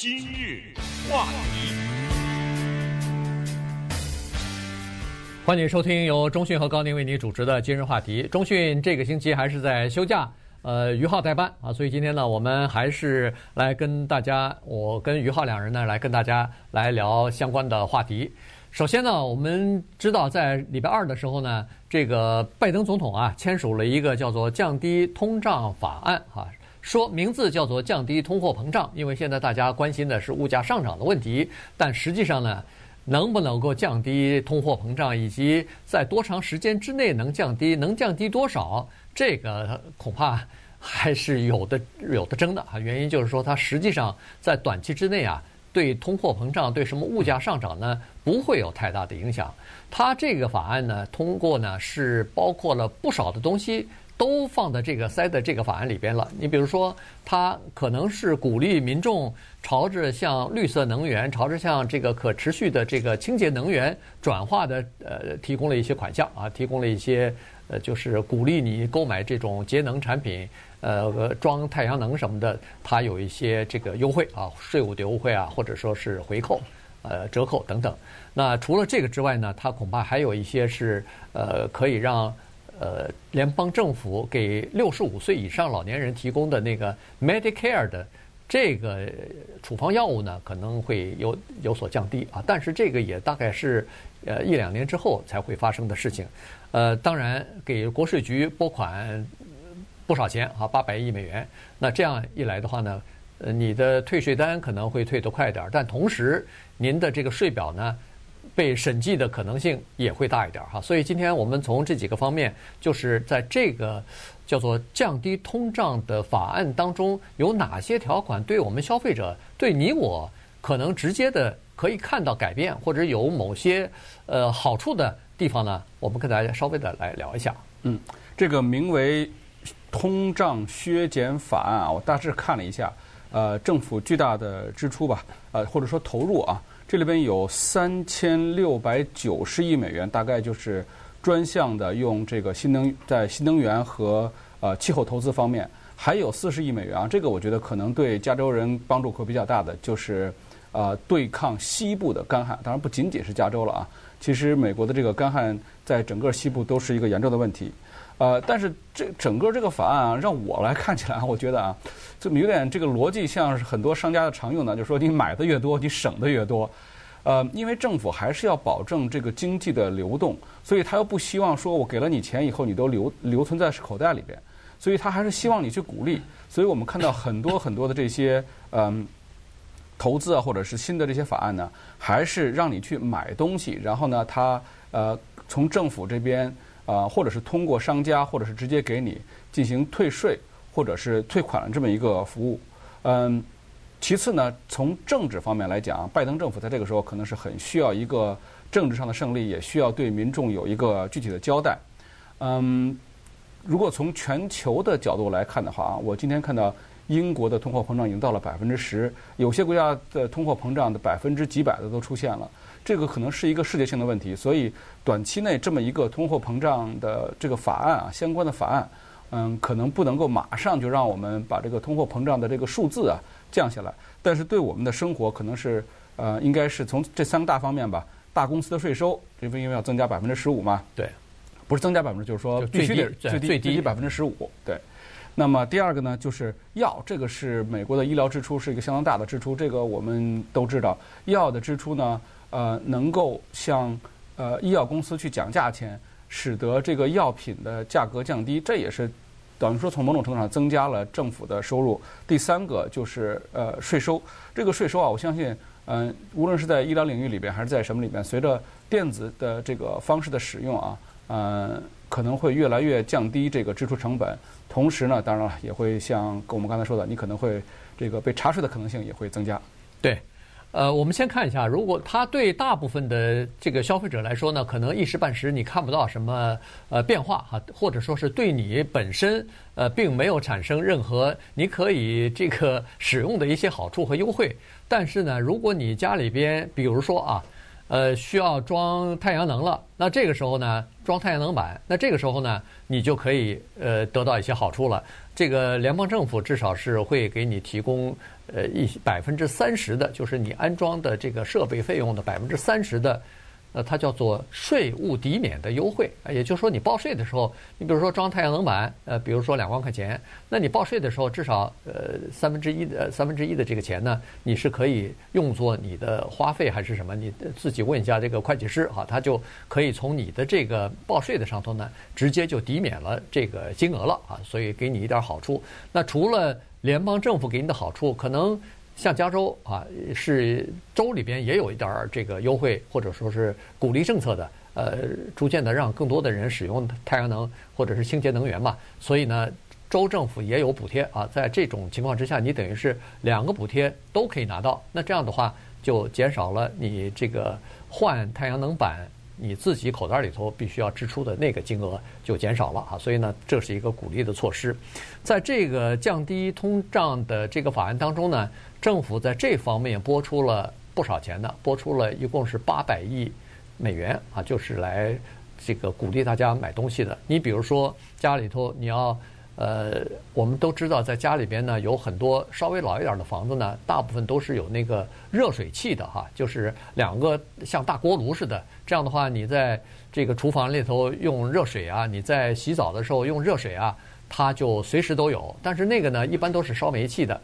今日话题，欢迎收听由中讯和高宁为你主持的今日话题。中讯这个星期还是在休假，呃，于浩代班啊，所以今天呢，我们还是来跟大家，我跟于浩两人呢，来跟大家来聊相关的话题。首先呢，我们知道在礼拜二的时候呢，这个拜登总统啊签署了一个叫做降低通胀法案啊。说名字叫做降低通货膨胀，因为现在大家关心的是物价上涨的问题，但实际上呢，能不能够降低通货膨胀，以及在多长时间之内能降低，能降低多少，这个恐怕还是有的有的争的啊。原因就是说，它实际上在短期之内啊，对通货膨胀、对什么物价上涨呢，不会有太大的影响。它这个法案呢，通过呢是包括了不少的东西。都放在这个塞在这个法案里边了。你比如说，它可能是鼓励民众朝着像绿色能源、朝着像这个可持续的这个清洁能源转化的，呃，提供了一些款项啊，提供了一些呃，就是鼓励你购买这种节能产品，呃，装太阳能什么的，它有一些这个优惠啊，税务的优惠啊，或者说是回扣、呃，折扣等等。那除了这个之外呢，它恐怕还有一些是呃，可以让。呃，联邦政府给六十五岁以上老年人提供的那个 Medicare 的这个处方药物呢，可能会有有所降低啊。但是这个也大概是呃一两年之后才会发生的事情。呃，当然给国税局拨款不少钱啊，八百亿美元。那这样一来的话呢，呃，你的退税单可能会退得快点儿，但同时您的这个税表呢，被审计的可能性也会大一点哈，所以今天我们从这几个方面，就是在这个叫做降低通胀的法案当中，有哪些条款对我们消费者、对你我可能直接的可以看到改变，或者有某些呃好处的地方呢？我们跟大家稍微的来聊一下。嗯，这个名为通胀削减法案啊，我大致看了一下，呃，政府巨大的支出吧，呃，或者说投入啊。这里边有三千六百九十亿美元，大概就是专项的用这个新能在新能源和呃气候投资方面，还有四十亿美元啊，这个我觉得可能对加州人帮助会比较大的，就是呃对抗西部的干旱，当然不仅仅是加州了啊，其实美国的这个干旱在整个西部都是一个严重的问题。呃，但是这整个这个法案啊，让我来看起来，我觉得啊，这么有点这个逻辑，像是很多商家的常用的，就是说你买的越多，你省的越多。呃，因为政府还是要保证这个经济的流动，所以他又不希望说我给了你钱以后，你都留留存在口袋里边，所以他还是希望你去鼓励。所以我们看到很多很多的这些嗯投资啊，或者是新的这些法案呢，还是让你去买东西，然后呢，他呃从政府这边。啊，或者是通过商家，或者是直接给你进行退税，或者是退款的这么一个服务。嗯，其次呢，从政治方面来讲，拜登政府在这个时候可能是很需要一个政治上的胜利，也需要对民众有一个具体的交代。嗯，如果从全球的角度来看的话啊，我今天看到英国的通货膨胀已经到了百分之十，有些国家的通货膨胀的百分之几百的都出现了。这个可能是一个世界性的问题，所以短期内这么一个通货膨胀的这个法案啊，相关的法案，嗯，可能不能够马上就让我们把这个通货膨胀的这个数字啊降下来。但是对我们的生活，可能是呃，应该是从这三个大方面吧。大公司的税收，这不因为要增加百分之十五嘛？对，不是增加百分之，就是说必须得最低最低百分之十五。对。那么第二个呢，就是药，这个是美国的医疗支出，是一个相当大的支出。这个我们都知道，药的支出呢。呃，能够向呃医药公司去讲价钱，使得这个药品的价格降低，这也是等于说从某种程度上增加了政府的收入。第三个就是呃税收，这个税收啊，我相信，嗯、无论是在医疗领域里边还是在什么里边，随着电子的这个方式的使用啊，呃，可能会越来越降低这个支出成本。同时呢，当然了，也会像跟我们刚才说的，你可能会这个被查税的可能性也会增加。对。呃，我们先看一下，如果它对大部分的这个消费者来说呢，可能一时半时你看不到什么呃变化哈，或者说是对你本身呃并没有产生任何你可以这个使用的一些好处和优惠。但是呢，如果你家里边比如说啊，呃需要装太阳能了，那这个时候呢，装太阳能板，那这个时候呢，你就可以呃得到一些好处了。这个联邦政府至少是会给你提供。呃一百分之三十的，就是你安装的这个设备费用的百分之三十的。呃，它叫做税务抵免的优惠，也就是说，你报税的时候，你比如说装太阳能板，呃，比如说两万块钱，那你报税的时候，至少呃三分之一的三分之一的这个钱呢，你是可以用作你的花费还是什么？你自己问一下这个会计师哈，他就可以从你的这个报税的上头呢，直接就抵免了这个金额了啊，所以给你一点好处。那除了联邦政府给你的好处，可能。像加州啊，是州里边也有一点儿这个优惠，或者说是鼓励政策的，呃，逐渐的让更多的人使用太阳能或者是清洁能源嘛。所以呢，州政府也有补贴啊。在这种情况之下，你等于是两个补贴都可以拿到。那这样的话，就减少了你这个换太阳能板。你自己口袋里头必须要支出的那个金额就减少了啊，所以呢，这是一个鼓励的措施。在这个降低通胀的这个法案当中呢，政府在这方面拨出了不少钱的，拨出了一共是八百亿美元啊，就是来这个鼓励大家买东西的。你比如说家里头你要。呃，我们都知道，在家里边呢，有很多稍微老一点的房子呢，大部分都是有那个热水器的哈，就是两个像大锅炉似的。这样的话，你在这个厨房里头用热水啊，你在洗澡的时候用热水啊，它就随时都有。但是那个呢，一般都是烧煤气的。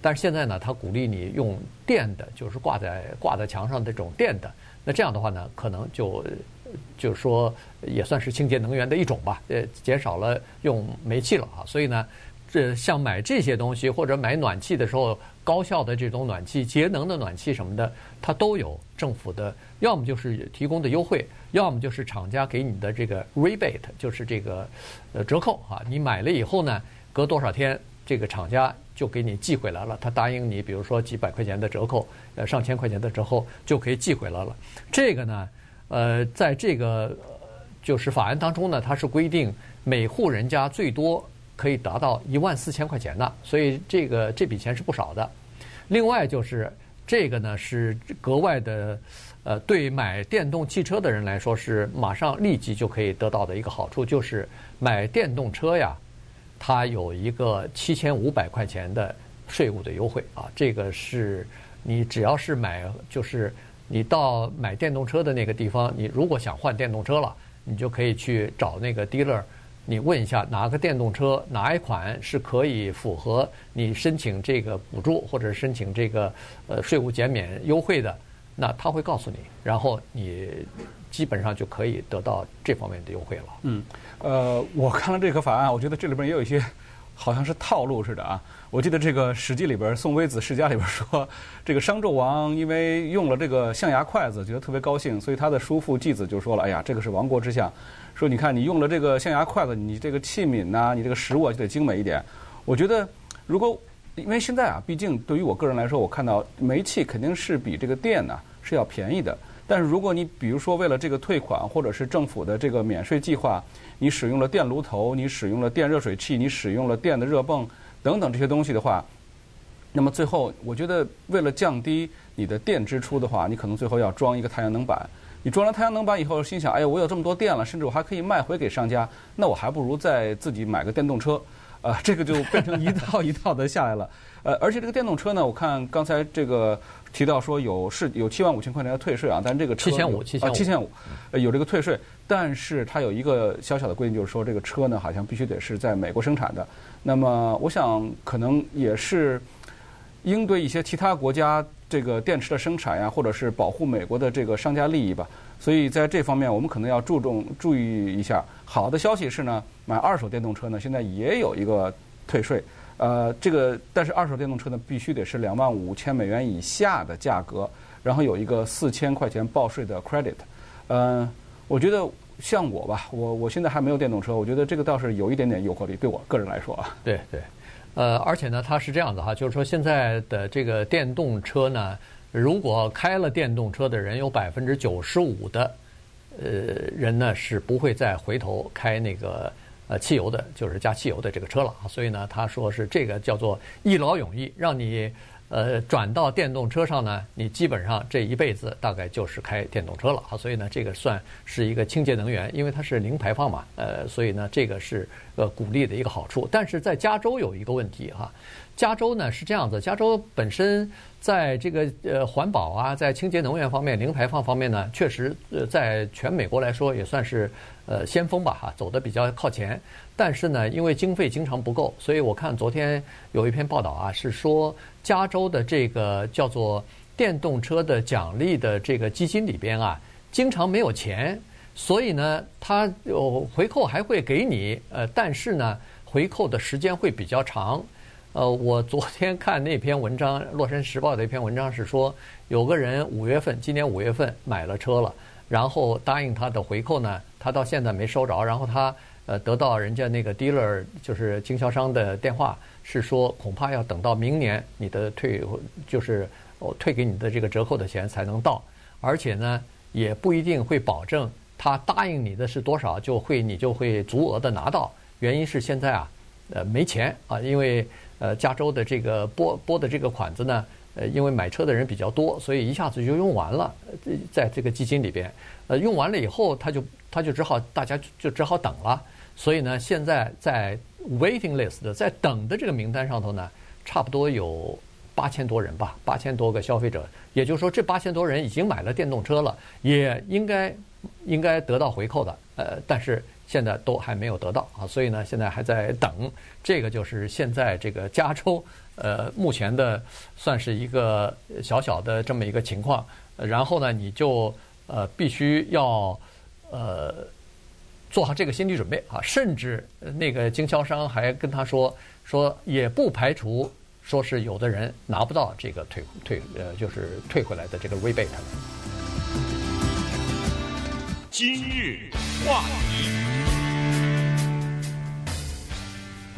但是现在呢，它鼓励你用电的，就是挂在挂在墙上的这种电的。那这样的话呢，可能就。就是说，也算是清洁能源的一种吧，呃，减少了用煤气了啊。所以呢，这像买这些东西或者买暖气的时候，高效的这种暖气、节能的暖气什么的，它都有政府的，要么就是提供的优惠，要么就是厂家给你的这个 rebate，就是这个呃折扣啊。你买了以后呢，隔多少天，这个厂家就给你寄回来了。他答应你，比如说几百块钱的折扣，呃，上千块钱的折扣就可以寄回来了。这个呢。呃，在这个就是法案当中呢，它是规定每户人家最多可以达到一万四千块钱的，所以这个这笔钱是不少的。另外就是这个呢是格外的，呃，对买电动汽车的人来说是马上立即就可以得到的一个好处，就是买电动车呀，它有一个七千五百块钱的税务的优惠啊，这个是你只要是买就是。你到买电动车的那个地方，你如果想换电动车了，你就可以去找那个 dealer，你问一下哪个电动车哪一款是可以符合你申请这个补助或者申请这个呃税务减免优惠的，那他会告诉你，然后你基本上就可以得到这方面的优惠了。嗯，呃，我看了这个法案，我觉得这里边也有一些好像是套路似的啊。我记得这个《史记》里边，宋微子世家里边说，这个商纣王因为用了这个象牙筷子，觉得特别高兴，所以他的叔父季子就说了：“哎呀，这个是亡国之相，说你看你用了这个象牙筷子，你这个器皿呐，你这个食物啊就得精美一点。”我觉得，如果因为现在啊，毕竟对于我个人来说，我看到煤气肯定是比这个电呢是要便宜的。但是如果你比如说为了这个退款，或者是政府的这个免税计划，你使用了电炉头，你使用了电热水器，你使用了电的热泵。等等这些东西的话，那么最后我觉得为了降低你的电支出的话，你可能最后要装一个太阳能板。你装了太阳能板以后，心想：哎呀，我有这么多电了，甚至我还可以卖回给商家，那我还不如再自己买个电动车。啊、呃，这个就变成一套一套的下来了。呃，而且这个电动车呢，我看刚才这个提到说有是有七万五千块钱的退税啊，但这个车七千五七千五七千五，有这个退税，但是它有一个小小的规定，就是说这个车呢好像必须得是在美国生产的。那么我想可能也是应对一些其他国家这个电池的生产呀，或者是保护美国的这个商家利益吧。所以在这方面，我们可能要注重注意一下。好的消息是呢，买二手电动车呢，现在也有一个退税。呃，这个但是二手电动车呢，必须得是两万五千美元以下的价格，然后有一个四千块钱报税的 credit。嗯、我觉得像我吧，我我现在还没有电动车，我觉得这个倒是有一点点诱惑力，对我个人来说啊。对对，呃，而且呢，它是这样的哈，就是说现在的这个电动车呢。如果开了电动车的人有百分之九十五的，呃人呢是不会再回头开那个呃汽油的，就是加汽油的这个车了啊。所以呢，他说是这个叫做一劳永逸，让你呃转到电动车上呢，你基本上这一辈子大概就是开电动车了啊。所以呢，这个算是一个清洁能源，因为它是零排放嘛，呃，所以呢，这个是呃鼓励的一个好处。但是在加州有一个问题哈。加州呢是这样子，加州本身在这个呃环保啊，在清洁能源方面、零排放方面呢，确实呃在全美国来说也算是呃先锋吧哈，走得比较靠前。但是呢，因为经费经常不够，所以我看昨天有一篇报道啊，是说加州的这个叫做电动车的奖励的这个基金里边啊，经常没有钱，所以呢，它有回扣还会给你，呃，但是呢，回扣的时间会比较长。呃，我昨天看那篇文章，《洛杉矶时报》的一篇文章是说，有个人五月份，今年五月份买了车了，然后答应他的回扣呢，他到现在没收着，然后他呃得到人家那个 dealer 就是经销商的电话，是说恐怕要等到明年你的退就是。我退给你的这个折扣的钱才能到，而且呢，也不一定会保证他答应你的是多少，就会你就会足额的拿到。原因是现在啊，呃，没钱啊，因为呃，加州的这个拨拨的这个款子呢，呃，因为买车的人比较多，所以一下子就用完了，在这个基金里边，呃，用完了以后，他就他就只好大家就只好等了。所以呢，现在在 waiting list 的在等的这个名单上头呢，差不多有。八千多人吧，八千多个消费者，也就是说，这八千多人已经买了电动车了，也应该应该得到回扣的，呃，但是现在都还没有得到啊，所以呢，现在还在等。这个就是现在这个加州呃目前的算是一个小小的这么一个情况。然后呢，你就呃必须要呃做好这个心理准备啊，甚至那个经销商还跟他说说也不排除。说是有的人拿不到这个退退呃，就是退回来的这个 rebate。今日话题，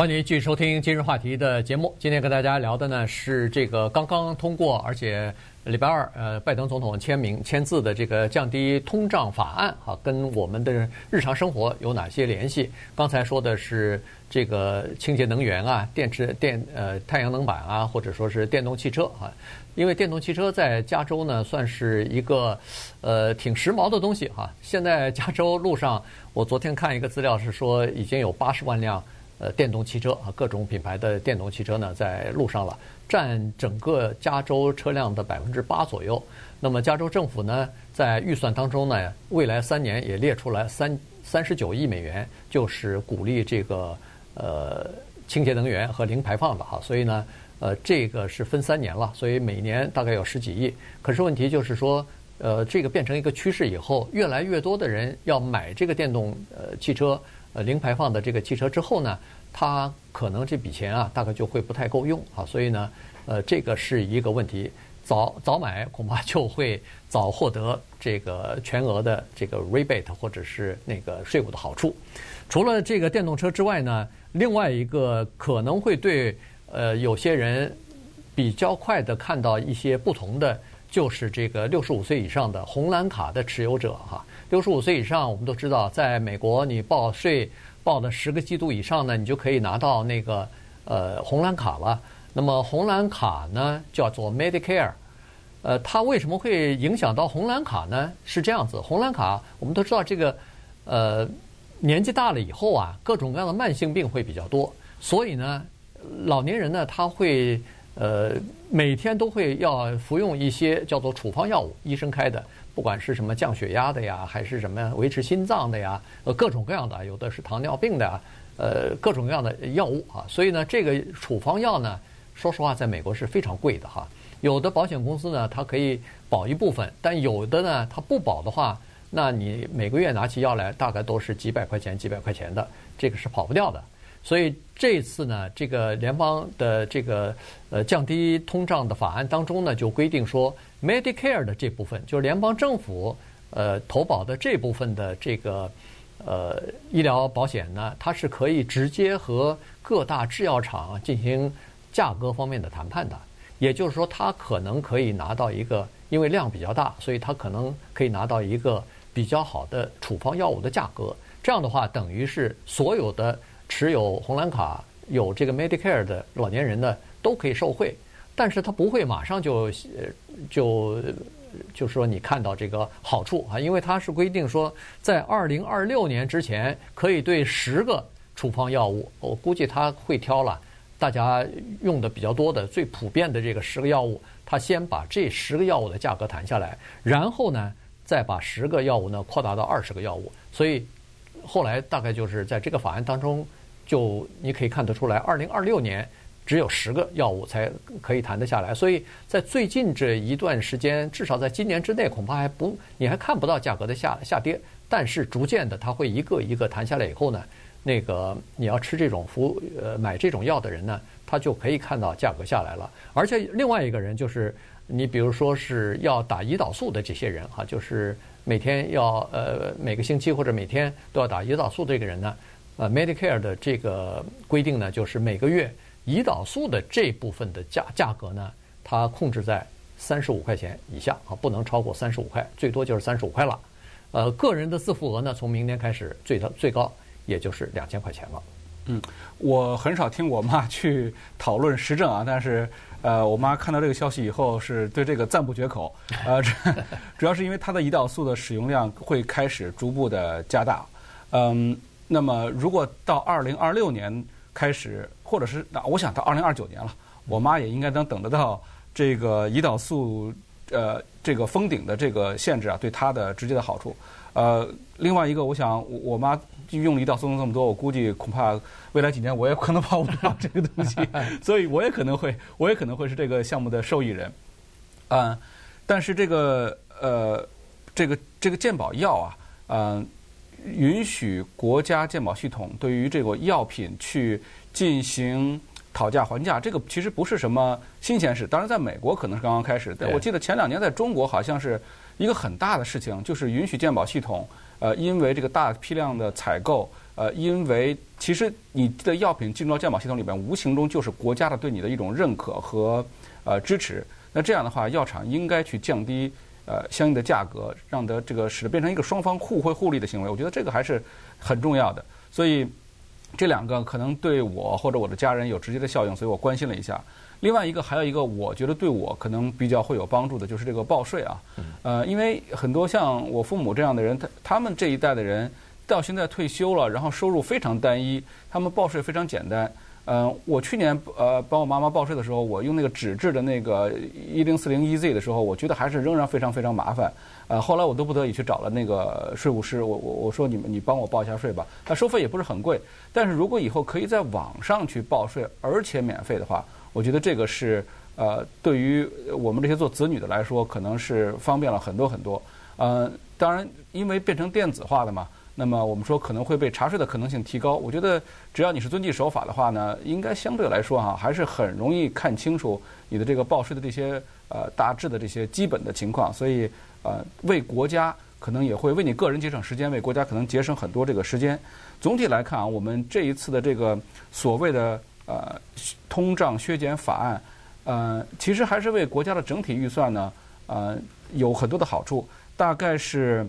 欢迎继续收听今日话题的节目。今天跟大家聊的呢是这个刚刚通过，而且礼拜二呃拜登总统签名签字的这个降低通胀法案啊，跟我们的日常生活有哪些联系？刚才说的是。这个清洁能源啊，电池电呃太阳能板啊，或者说是电动汽车啊，因为电动汽车在加州呢算是一个呃挺时髦的东西哈。现在加州路上，我昨天看一个资料是说已经有八十万辆呃电动汽车啊，各种品牌的电动汽车呢在路上了，占整个加州车辆的百分之八左右。那么加州政府呢在预算当中呢，未来三年也列出来三三十九亿美元，就是鼓励这个。呃，清洁能源和零排放的哈，所以呢，呃，这个是分三年了，所以每年大概有十几亿。可是问题就是说，呃，这个变成一个趋势以后，越来越多的人要买这个电动呃汽车，呃零排放的这个汽车之后呢，它可能这笔钱啊，大概就会不太够用啊，所以呢，呃，这个是一个问题。早早买恐怕就会早获得这个全额的这个 rebate 或者是那个税务的好处。除了这个电动车之外呢，另外一个可能会对呃有些人比较快的看到一些不同的，就是这个六十五岁以上的红蓝卡的持有者哈。六十五岁以上，我们都知道，在美国你报税报的十个季度以上呢，你就可以拿到那个呃红蓝卡了。那么红蓝卡呢叫做 Medicare，呃，它为什么会影响到红蓝卡呢？是这样子，红蓝卡我们都知道这个呃。年纪大了以后啊，各种各样的慢性病会比较多，所以呢，老年人呢，他会呃每天都会要服用一些叫做处方药物，医生开的，不管是什么降血压的呀，还是什么维持心脏的呀，呃，各种各样的，有的是糖尿病的呀，呃，各种各样的药物啊。所以呢，这个处方药呢，说实话，在美国是非常贵的哈。有的保险公司呢，它可以保一部分，但有的呢，它不保的话。那你每个月拿起药来，大概都是几百块钱、几百块钱的，这个是跑不掉的。所以这次呢，这个联邦的这个呃降低通胀的法案当中呢，就规定说，Medicare 的这部分，就是联邦政府呃投保的这部分的这个呃医疗保险呢，它是可以直接和各大制药厂进行价格方面的谈判的。也就是说，它可能可以拿到一个，因为量比较大，所以它可能可以拿到一个。比较好的处方药物的价格，这样的话，等于是所有的持有红蓝卡、有这个 Medicare 的老年人呢，都可以受惠。但是他不会马上就就就说你看到这个好处啊，因为它是规定说，在二零二六年之前，可以对十个处方药物，我估计他会挑了，大家用的比较多的、最普遍的这个十个药物，他先把这十个药物的价格谈下来，然后呢，再把十个药物呢扩大到二十个药物。所以后来大概就是在这个法案当中，就你可以看得出来，二零二六年只有十个药物才可以谈得下来。所以在最近这一段时间，至少在今年之内，恐怕还不你还看不到价格的下下跌。但是逐渐的，它会一个一个谈下来以后呢。那个你要吃这种服呃买这种药的人呢，他就可以看到价格下来了。而且另外一个人就是你比如说是要打胰岛素的这些人哈，就是每天要呃每个星期或者每天都要打胰岛素这个人呢，呃 Medicare 的这个规定呢，就是每个月胰岛素的这部分的价价格呢，它控制在三十五块钱以下啊，不能超过三十五块，最多就是三十五块了。呃，个人的自付额呢，从明年开始最高最高。也就是两千块钱了。嗯，我很少听我妈去讨论时政啊，但是呃，我妈看到这个消息以后是对这个赞不绝口。呃，主 要是因为它的胰岛素的使用量会开始逐步的加大。嗯，那么如果到二零二六年开始，或者是那我想到二零二九年了，我妈也应该能等得到这个胰岛素呃这个封顶的这个限制啊，对她的直接的好处。呃，另外一个，我想我我妈。用胰岛素用这么多，我估计恐怕未来几年我也可能跑不了这个东西，所以我也可能会，我也可能会是这个项目的受益人。嗯，但是这个呃，这个这个健保药啊，嗯，允许国家鉴保系统对于这个药品去进行讨价还价，这个其实不是什么新鲜事。当然，在美国可能是刚刚开始，但我记得前两年在中国好像是一个很大的事情，就是允许鉴保系统。呃，因为这个大批量的采购，呃，因为其实你的药品进入到鉴保系统里边，无形中就是国家的对你的一种认可和呃支持。那这样的话，药厂应该去降低呃相应的价格，让得这个使得变成一个双方互惠互利的行为。我觉得这个还是很重要的。所以这两个可能对我或者我的家人有直接的效应，所以我关心了一下。另外一个还有一个，我觉得对我可能比较会有帮助的，就是这个报税啊。呃，因为很多像我父母这样的人，他他们这一代的人到现在退休了，然后收入非常单一，他们报税非常简单。嗯，我去年呃帮我妈妈报税的时候，我用那个纸质的那个一零四零 EZ 的时候，我觉得还是仍然非常非常麻烦。呃，后来我都不得已去找了那个税务师，我我我说你们你帮我报一下税吧，他收费也不是很贵，但是如果以后可以在网上去报税，而且免费的话。我觉得这个是呃，对于我们这些做子女的来说，可能是方便了很多很多。呃，当然，因为变成电子化的嘛，那么我们说可能会被查税的可能性提高。我觉得只要你是遵纪守法的话呢，应该相对来说哈，还是很容易看清楚你的这个报税的这些呃大致的这些基本的情况。所以呃，为国家可能也会为你个人节省时间，为国家可能节省很多这个时间。总体来看啊，我们这一次的这个所谓的。呃，通胀削减法案，呃，其实还是为国家的整体预算呢，呃，有很多的好处。大概是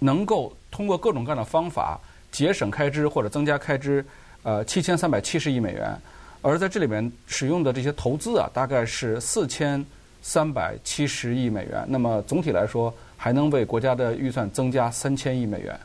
能够通过各种各样的方法节省开支或者增加开支，呃，七千三百七十亿美元。而在这里面使用的这些投资啊，大概是四千三百七十亿美元。那么总体来说，还能为国家的预算增加三千亿美元。